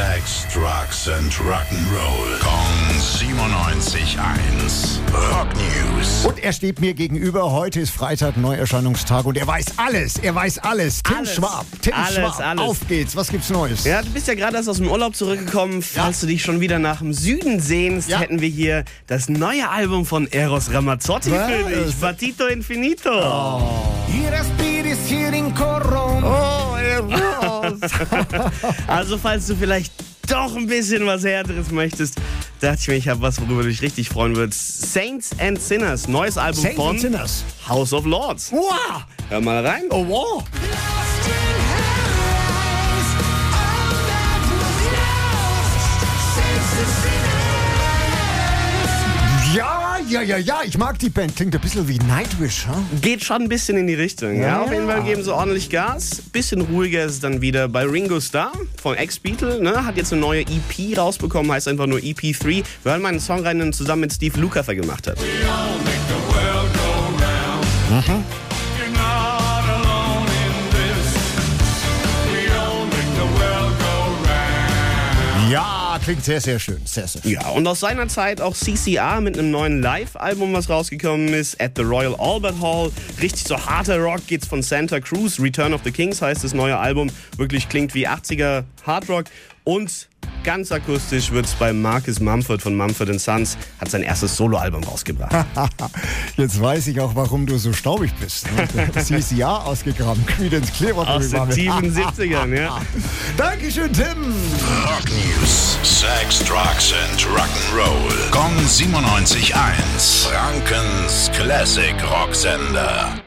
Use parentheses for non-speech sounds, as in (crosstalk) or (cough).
Sex, Drugs and Rock'n'Roll. Kong 97.1. Rock News. Und er steht mir gegenüber. Heute ist Freitag, Neuerscheinungstag und er weiß alles. Er weiß alles. Tim Alles. Schwab. Tim Alles, Schwab. alles. Auf geht's. Was gibt's Neues? Ja, du bist ja gerade erst aus dem Urlaub zurückgekommen. Falls du dich schon wieder nach dem Süden sehnst, Ja. hätten wir hier das neue Album von Eros Ramazzotti Was? für dich. Partito Infinito. I (laughs) Also, falls du vielleicht doch ein bisschen was Härteres möchtest, dachte ich mir, ich habe was, worüber du dich richtig freuen würdest. Saints and Sinners, neues Album Saints von and Sinners. House of Lords. Wow. Hör mal rein. Oh, wow. Ja, ja, ja. Ich mag die Band. Klingt ein bisschen wie Nightwish, huh? Geht schon ein bisschen in die Richtung. Ja, Ja. auf jeden Fall geben sie ordentlich Gas. Bisschen ruhiger ist es dann wieder bei Ringo Starr von Ex-Beatle. Ne? Hat jetzt eine neue EP rausbekommen, heißt einfach nur EP3. Wir hören mal einen Song rein, den zusammen mit Steve Lukather gemacht hat. Ja, klingt sehr, sehr schön. Sehr, sehr schön. Ja, und aus seiner Zeit auch CCR mit einem neuen Live-Album, was rausgekommen ist, at the Royal Albert Hall. Richtig so harter Rock geht's von Santa Cruz. Return of the Kings heißt das neue Album. Wirklich klingt wie 80er Hardrock. Und ganz akustisch wird's bei Marcus Mumford von Mumford Sons, hat sein erstes Soloalbum rausgebracht. (laughs) Jetzt weiß ich auch, warum du so staubig bist. Ne? (laughs) CCA ausgegraben. Creedence Clearwater Aus den tiefen 70ern, ja. (laughs) Dankeschön, Tim. Rock News. Sex, Drugs and Rock'n'Roll. Kong 97.1. Frankens Classic Rocksender.